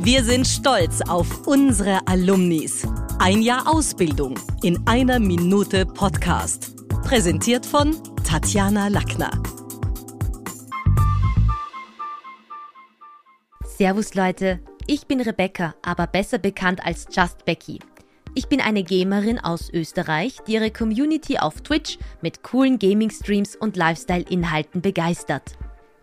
Wir sind stolz auf unsere Alumnis. Ein Jahr Ausbildung in einer Minute Podcast. Präsentiert von Tatjana Lackner. Servus Leute, ich bin Rebecca, aber besser bekannt als Just Becky. Ich bin eine Gamerin aus Österreich, die ihre Community auf Twitch mit coolen Gaming-Streams und Lifestyle-Inhalten begeistert.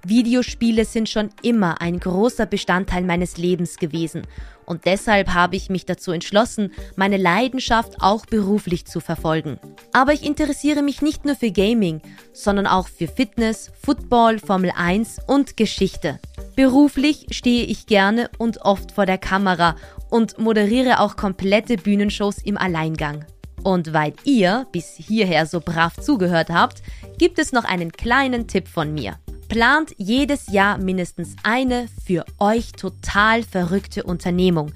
Videospiele sind schon immer ein großer Bestandteil meines Lebens gewesen und deshalb habe ich mich dazu entschlossen, meine Leidenschaft auch beruflich zu verfolgen. Aber ich interessiere mich nicht nur für Gaming, sondern auch für Fitness, Football, Formel 1 und Geschichte. Beruflich stehe ich gerne und oft vor der Kamera und moderiere auch komplette Bühnenshows im Alleingang. Und weil ihr bis hierher so brav zugehört habt, gibt es noch einen kleinen Tipp von mir. Plant jedes Jahr mindestens eine für euch total verrückte Unternehmung,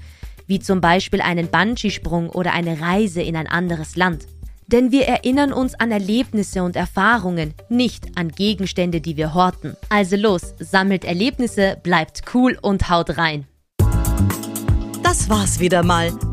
wie zum Beispiel einen Bungee-Sprung oder eine Reise in ein anderes Land. Denn wir erinnern uns an Erlebnisse und Erfahrungen, nicht an Gegenstände, die wir horten. Also los, sammelt Erlebnisse, bleibt cool und haut rein. Das war's wieder mal.